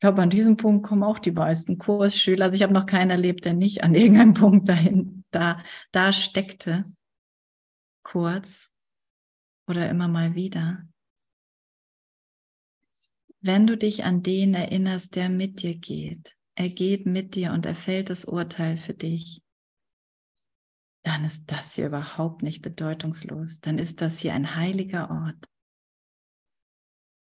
Ich glaube, an diesem Punkt kommen auch die meisten Kursschüler. Also ich habe noch keinen erlebt, der nicht an irgendeinem Punkt dahin, da, da steckte. Kurz oder immer mal wieder. Wenn du dich an den erinnerst, der mit dir geht, er geht mit dir und er fällt das Urteil für dich, dann ist das hier überhaupt nicht bedeutungslos. Dann ist das hier ein heiliger Ort.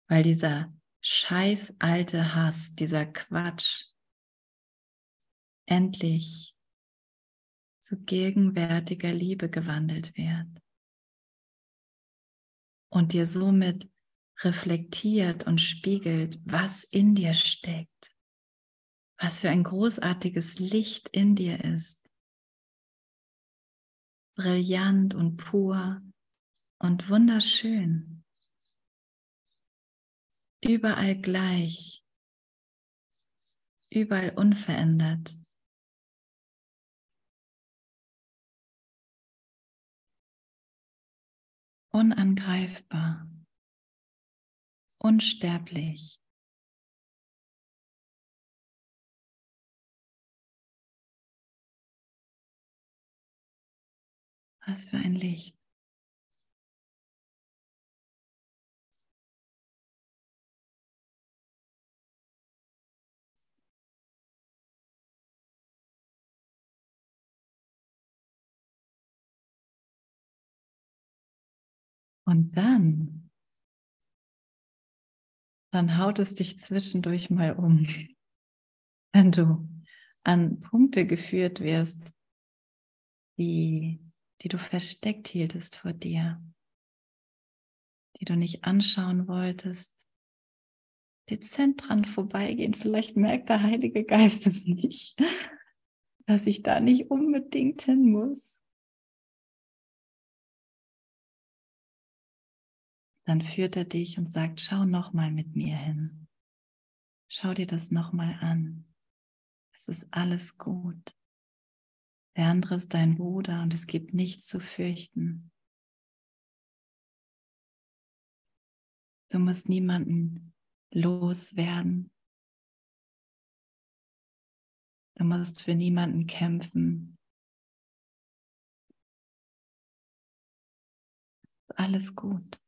Weil dieser scheiß alte Hass, dieser Quatsch endlich zu gegenwärtiger Liebe gewandelt wird und dir somit reflektiert und spiegelt, was in dir steckt, was für ein großartiges Licht in dir ist brillant und pur und wunderschön. Überall gleich, überall unverändert. Unangreifbar, unsterblich. Was für ein Licht. Und dann, dann haut es dich zwischendurch mal um, wenn du an Punkte geführt wirst, die die du versteckt hieltest vor dir, die du nicht anschauen wolltest, dezent dran vorbeigehen. Vielleicht merkt der Heilige Geist es nicht, dass ich da nicht unbedingt hin muss. Dann führt er dich und sagt, schau nochmal mit mir hin. Schau dir das nochmal an. Es ist alles gut. Der andere ist dein Bruder und es gibt nichts zu fürchten. Du musst niemanden loswerden. Du musst für niemanden kämpfen. Alles gut.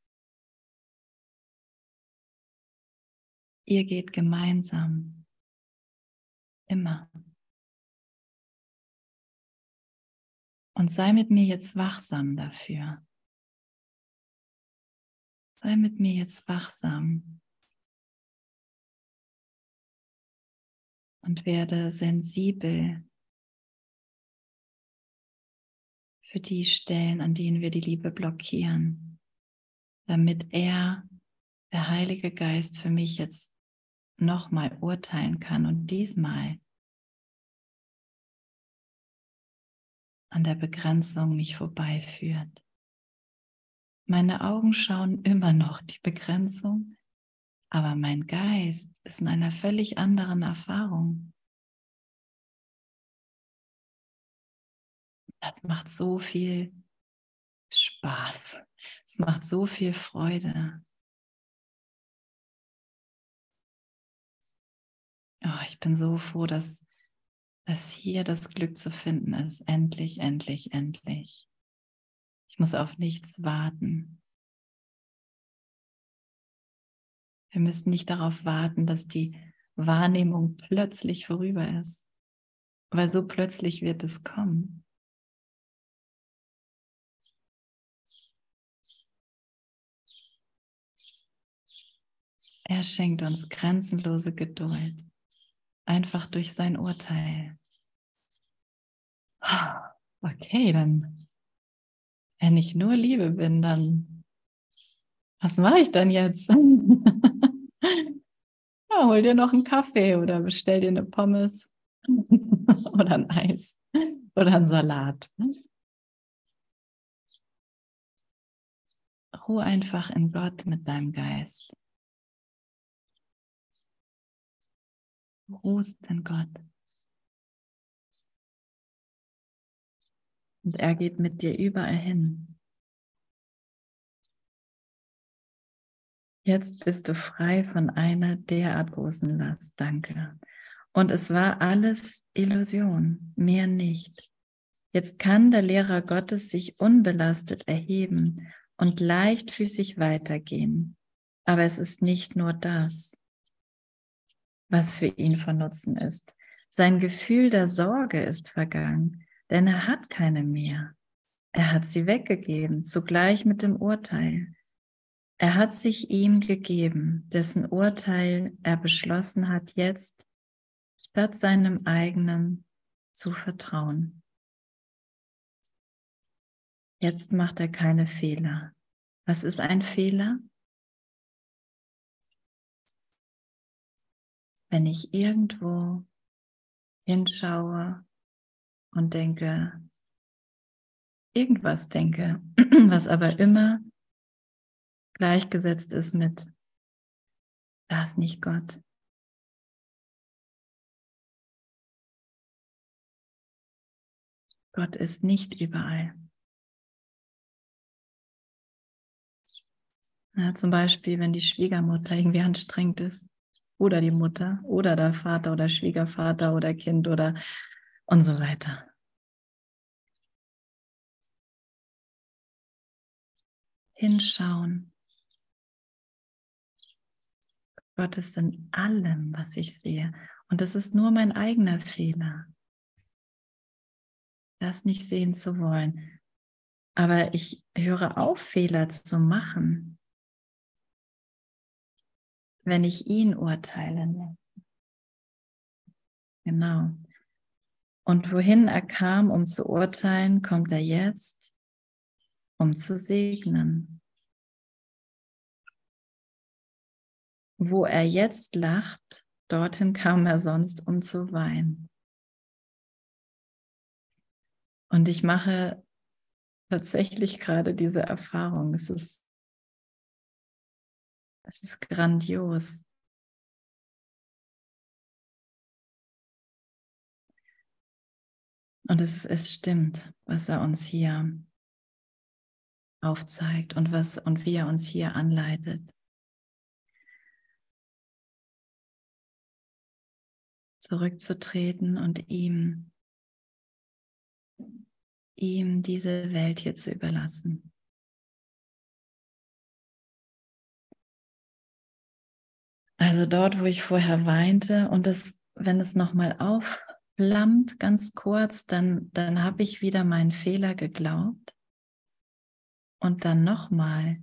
Ihr geht gemeinsam. Immer. Und sei mit mir jetzt wachsam dafür. Sei mit mir jetzt wachsam. Und werde sensibel für die Stellen, an denen wir die Liebe blockieren, damit er, der Heilige Geist, für mich jetzt nochmal urteilen kann und diesmal an der Begrenzung mich vorbeiführt. Meine Augen schauen immer noch die Begrenzung, aber mein Geist ist in einer völlig anderen Erfahrung. Das macht so viel Spaß. Es macht so viel Freude. Oh, ich bin so froh, dass, dass hier das Glück zu finden ist. Endlich, endlich, endlich. Ich muss auf nichts warten. Wir müssen nicht darauf warten, dass die Wahrnehmung plötzlich vorüber ist, weil so plötzlich wird es kommen. Er schenkt uns grenzenlose Geduld einfach durch sein Urteil. Okay, dann, wenn ich nur Liebe bin, dann, was mache ich dann jetzt? ja, hol dir noch einen Kaffee oder bestell dir eine Pommes oder ein Eis oder einen Salat. Ruhe einfach in Gott mit deinem Geist. Ruhst in Gott. Und er geht mit dir überall hin. Jetzt bist du frei von einer derart großen Last. Danke. Und es war alles Illusion, mehr nicht. Jetzt kann der Lehrer Gottes sich unbelastet erheben und leichtfüßig weitergehen. Aber es ist nicht nur das was für ihn von Nutzen ist. Sein Gefühl der Sorge ist vergangen, denn er hat keine mehr. Er hat sie weggegeben, zugleich mit dem Urteil. Er hat sich ihm gegeben, dessen Urteil er beschlossen hat, jetzt statt seinem eigenen zu vertrauen. Jetzt macht er keine Fehler. Was ist ein Fehler? Wenn ich irgendwo hinschaue und denke, irgendwas denke, was aber immer gleichgesetzt ist mit, da ist nicht Gott. Gott ist nicht überall. Ja, zum Beispiel, wenn die Schwiegermutter irgendwie anstrengend ist, oder die Mutter oder der Vater oder Schwiegervater oder Kind oder und so weiter. Hinschauen. Gott ist in allem, was ich sehe. Und es ist nur mein eigener Fehler, das nicht sehen zu wollen. Aber ich höre auf, Fehler zu machen wenn ich ihn urteile. Genau. Und wohin er kam, um zu urteilen, kommt er jetzt, um zu segnen. Wo er jetzt lacht, dorthin kam er sonst, um zu weinen. Und ich mache tatsächlich gerade diese Erfahrung. Es ist Das ist grandios. Und es, es stimmt, was er uns hier aufzeigt und was und wie er uns hier anleitet. Zurückzutreten und ihm, ihm diese Welt hier zu überlassen. Also dort, wo ich vorher weinte und das, wenn es nochmal aufflammt, ganz kurz, dann, dann habe ich wieder meinen Fehler geglaubt und dann nochmal,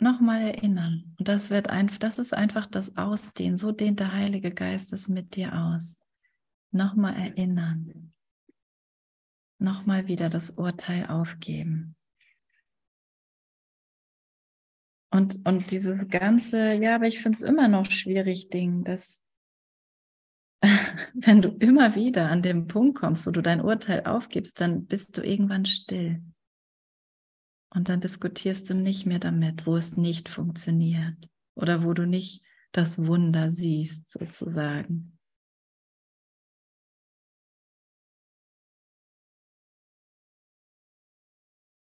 nochmal erinnern. Und das wird einfach, das ist einfach das Ausdehnen. So dehnt der Heilige Geist es mit dir aus. Nochmal erinnern. Nochmal wieder das Urteil aufgeben. Und, und dieses ganze, ja, aber ich finde es immer noch schwierig, Ding, dass wenn du immer wieder an den Punkt kommst, wo du dein Urteil aufgibst, dann bist du irgendwann still. Und dann diskutierst du nicht mehr damit, wo es nicht funktioniert oder wo du nicht das Wunder siehst, sozusagen.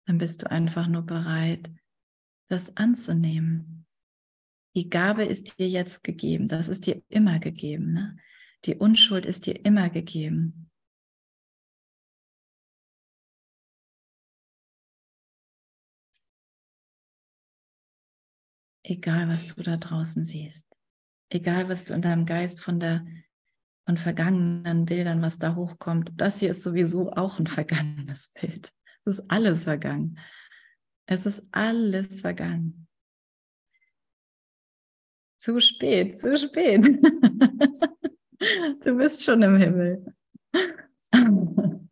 Dann bist du einfach nur bereit, das anzunehmen. Die Gabe ist dir jetzt gegeben, das ist dir immer gegeben. Ne? Die Unschuld ist dir immer gegeben. egal was du da draußen siehst, egal was du in deinem Geist von der von vergangenen Bildern, was da hochkommt, das hier ist sowieso auch ein vergangenes Bild. Es ist alles vergangen. Es ist alles vergangen. Zu spät, zu spät. Du bist schon im Himmel.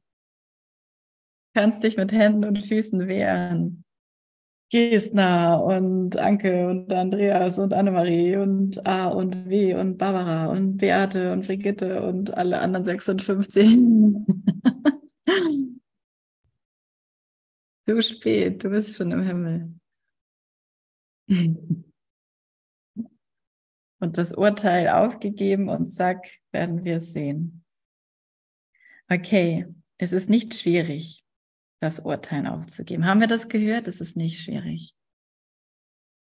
Kannst dich mit Händen und Füßen wehren. Gisna und Anke und Andreas und Annemarie und A und W und Barbara und Beate und Brigitte und alle anderen 56. Zu spät, du bist schon im Himmel. Und das Urteil aufgegeben und zack, werden wir es sehen. Okay, es ist nicht schwierig das Urteilen aufzugeben. Haben wir das gehört? Es ist nicht schwierig.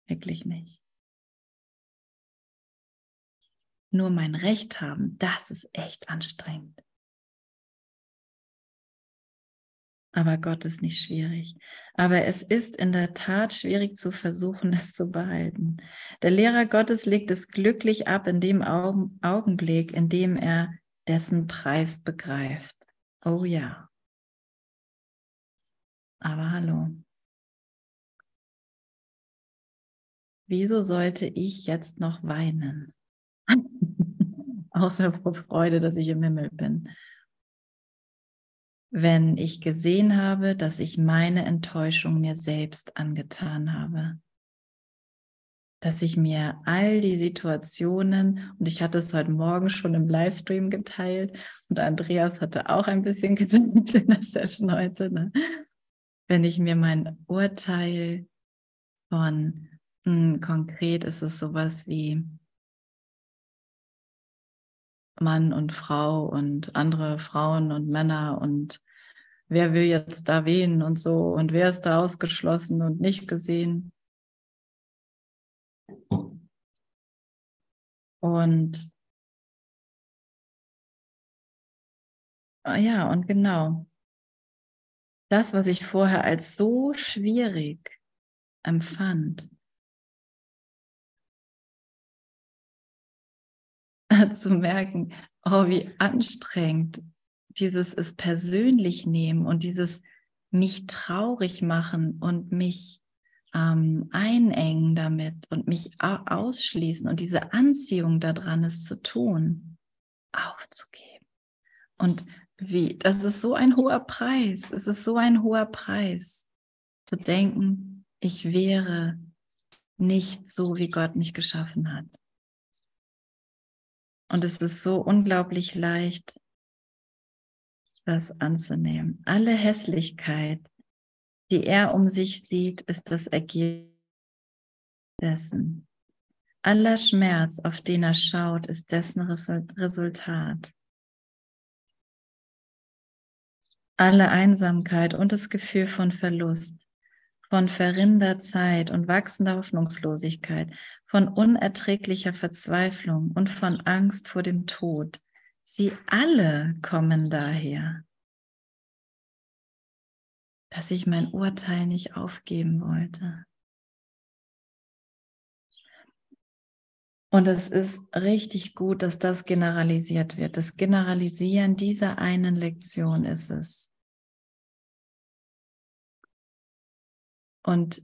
Wirklich nicht. Nur mein Recht haben, das ist echt anstrengend. Aber Gott ist nicht schwierig. Aber es ist in der Tat schwierig zu versuchen, es zu behalten. Der Lehrer Gottes legt es glücklich ab in dem Augenblick, in dem er dessen Preis begreift. Oh ja. Aber hallo. Wieso sollte ich jetzt noch weinen? Außer vor Freude, dass ich im Himmel bin. Wenn ich gesehen habe, dass ich meine Enttäuschung mir selbst angetan habe. Dass ich mir all die Situationen, und ich hatte es heute Morgen schon im Livestream geteilt, und Andreas hatte auch ein bisschen geteilt in der Session heute, ne? wenn ich mir mein Urteil von mh, hm, konkret ist es sowas wie Mann und Frau und andere Frauen und Männer und wer will jetzt da wen und so und wer ist da ausgeschlossen und nicht gesehen. Und ja, und genau, das, was ich vorher als so schwierig empfand, zu merken, oh, wie anstrengend dieses es persönlich nehmen und dieses mich traurig machen und mich ähm, einengen damit und mich ausschließen und diese Anziehung daran, es zu tun, aufzugeben. Und wie, das ist so ein hoher Preis. Es ist so ein hoher Preis, zu denken, ich wäre nicht so, wie Gott mich geschaffen hat. Und es ist so unglaublich leicht, das anzunehmen. Alle Hässlichkeit, die er um sich sieht, ist das Ergebnis dessen. Aller Schmerz, auf den er schaut, ist dessen Resultat. Alle Einsamkeit und das Gefühl von Verlust, von verrinnder Zeit und wachsender Hoffnungslosigkeit, von unerträglicher Verzweiflung und von Angst vor dem Tod, sie alle kommen daher, dass ich mein Urteil nicht aufgeben wollte. Und es ist richtig gut, dass das generalisiert wird. Das Generalisieren dieser einen Lektion ist es. Und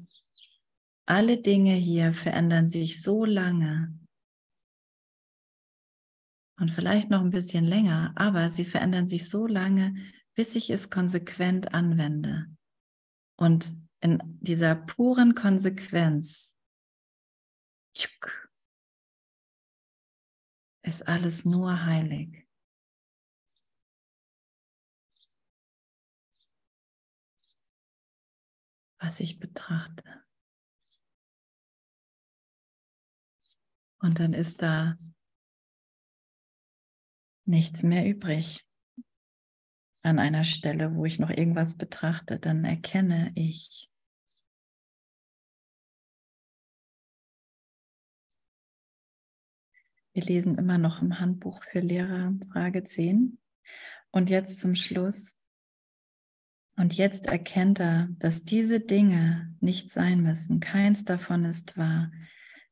alle Dinge hier verändern sich so lange und vielleicht noch ein bisschen länger, aber sie verändern sich so lange, bis ich es konsequent anwende. Und in dieser puren Konsequenz ist alles nur heilig. Was ich betrachte. Und dann ist da nichts mehr übrig. An einer Stelle, wo ich noch irgendwas betrachte, dann erkenne ich, Wir lesen immer noch im Handbuch für Lehrer, Frage 10. Und jetzt zum Schluss. Und jetzt erkennt er, dass diese Dinge nicht sein müssen. Keins davon ist wahr.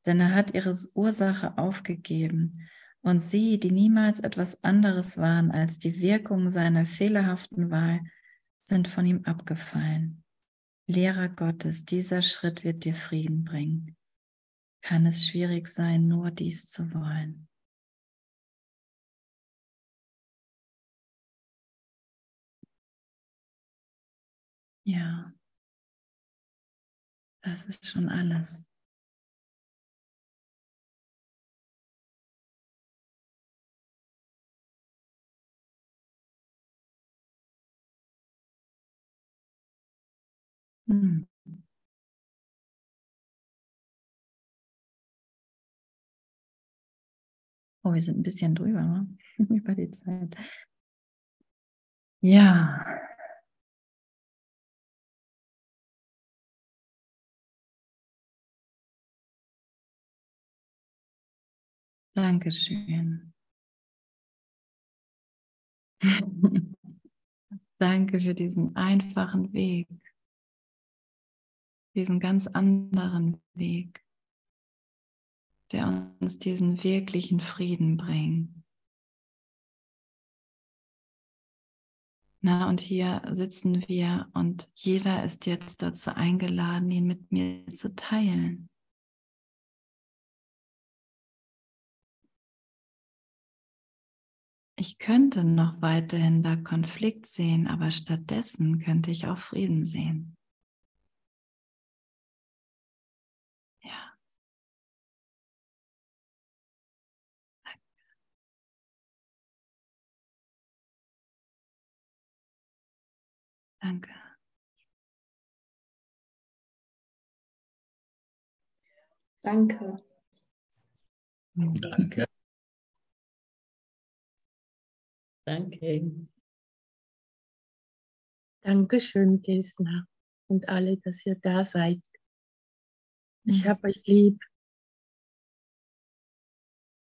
Denn er hat ihre Ursache aufgegeben. Und sie, die niemals etwas anderes waren als die Wirkung seiner fehlerhaften Wahl, sind von ihm abgefallen. Lehrer Gottes, dieser Schritt wird dir Frieden bringen kann es schwierig sein, nur dies zu wollen. Ja, das ist schon alles. Hm. Oh, wir sind ein bisschen drüber, ne? über die Zeit. Ja. Dankeschön. Danke für diesen einfachen Weg, diesen ganz anderen Weg der uns diesen wirklichen Frieden bringt. Na, und hier sitzen wir und jeder ist jetzt dazu eingeladen, ihn mit mir zu teilen. Ich könnte noch weiterhin da Konflikt sehen, aber stattdessen könnte ich auch Frieden sehen. Danke. Danke. Danke. Danke. Dankeschön, Gesner und alle, dass ihr da seid. Ich habe euch lieb.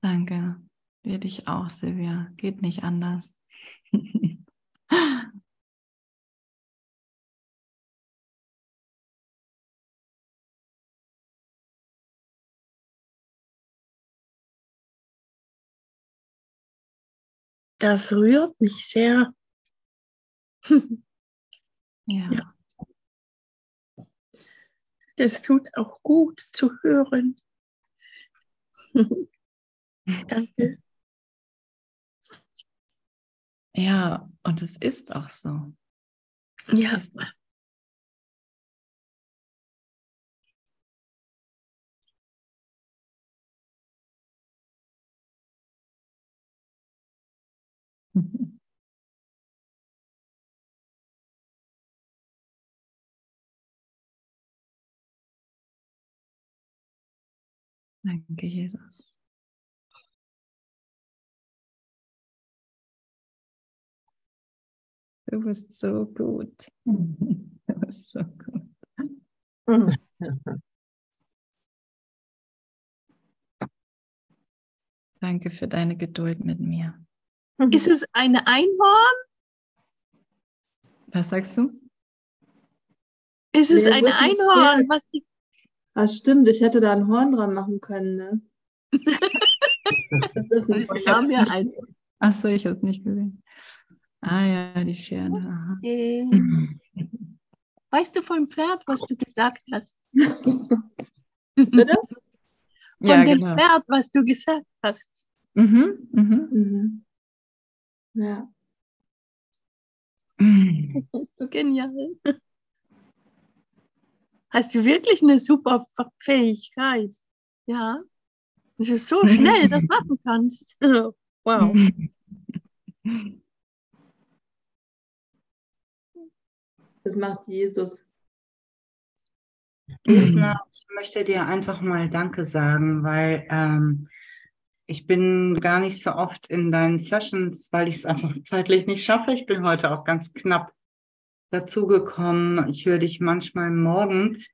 Danke. Wir dich auch, Silvia. Geht nicht anders. das rührt mich sehr. ja. ja. Es tut auch gut zu hören. Danke. Ja, und es ist auch so. Ja. Danke, Jesus. Du bist so gut. Du bist so gut. Danke für deine Geduld mit mir. Ist es ein Einhorn? Was sagst du? Ist es ein wo ist ein Einhorn? Was die, Ah, stimmt, ich hätte da ein Horn dran machen können, ne? Das ist nicht so. wir haben ja ein. Achso, ich habe es nicht gesehen. Ah ja, die Pferde. Aha. Äh, Weißt du vom Pferd, was du gesagt hast? Bitte? Von Ja, dem genau. Pferd, was du gesagt hast. Mhm, mhm. Mhm. Ja. So genial. Hast du wirklich eine super Fähigkeit? Ja. Dass du so schnell das machen kannst. Wow. Das macht Jesus. Gisna, ich möchte dir einfach mal Danke sagen, weil ähm, ich bin gar nicht so oft in deinen Sessions, weil ich es einfach zeitlich nicht schaffe. Ich bin heute auch ganz knapp dazugekommen. Ich höre dich manchmal morgens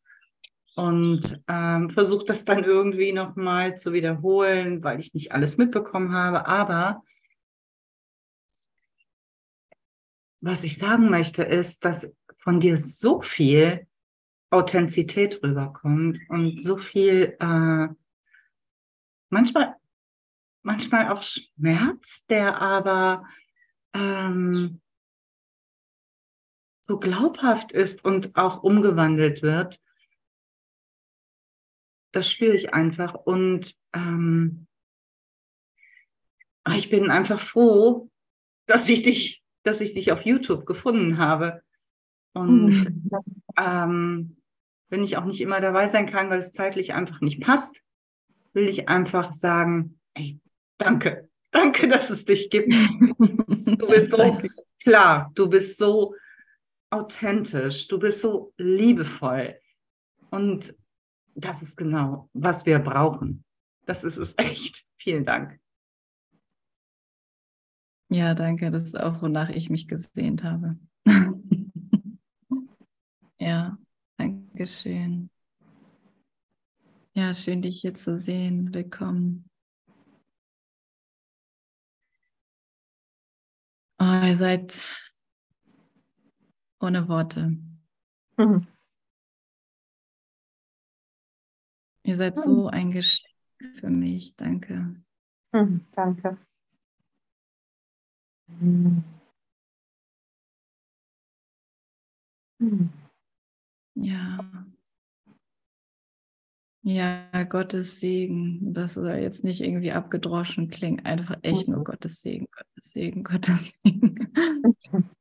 und ähm, versuche das dann irgendwie nochmal zu wiederholen, weil ich nicht alles mitbekommen habe. Aber was ich sagen möchte, ist, dass von dir so viel Authentizität rüberkommt und so viel, äh, manchmal, manchmal auch Schmerz, der aber ähm, so glaubhaft ist und auch umgewandelt wird. Das spüre ich einfach und ähm, ich bin einfach froh, dass ich dich, dass ich dich auf YouTube gefunden habe. Und ähm, wenn ich auch nicht immer dabei sein kann, weil es zeitlich einfach nicht passt, will ich einfach sagen, ey, danke, danke, dass es dich gibt. Du bist so klar, du bist so authentisch, du bist so liebevoll. Und das ist genau, was wir brauchen. Das ist es echt. Vielen Dank. Ja, danke. Das ist auch, wonach ich mich gesehnt habe. ja, danke schön. Ja, schön, dich hier zu sehen. Willkommen. Oh, ihr seid ohne Worte. Ihr seid so ein Geschenk für mich. Danke. Danke. Ja. Ja, Gottes Segen. Das soll jetzt nicht irgendwie abgedroschen klingen. Einfach echt nur Gottes Segen, Gottes Segen, Gottes Segen.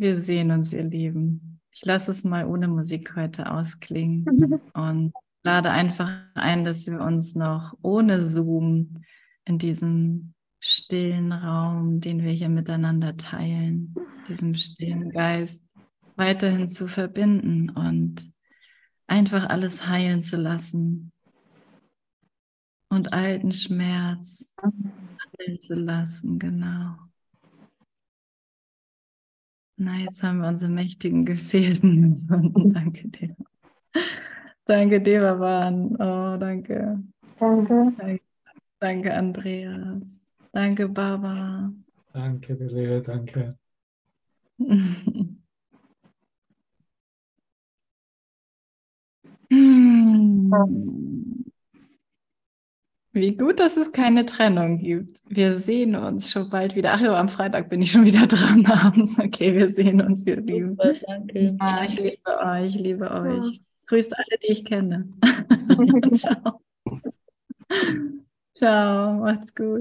Wir sehen uns, ihr Lieben. Ich lasse es mal ohne Musik heute ausklingen und lade einfach ein, dass wir uns noch ohne Zoom in diesem stillen Raum, den wir hier miteinander teilen, diesem stillen Geist weiterhin zu verbinden und einfach alles heilen zu lassen und alten Schmerz heilen zu lassen, genau. Na, jetzt haben wir unsere mächtigen Gefährten gefunden. Danke dir. Danke, Devavan. Oh, danke. Danke. Danke, danke Andreas. Danke, Barbara. Danke, Delia, danke. Hm. Wie gut, dass es keine Trennung gibt. Wir sehen uns schon bald wieder. Ach ja, am Freitag bin ich schon wieder dran abends. Okay, wir sehen uns, ihr Lieben. danke. Ah, ich liebe euch, ich liebe euch. Grüßt alle, die ich kenne. Ciao. Ciao, macht's gut.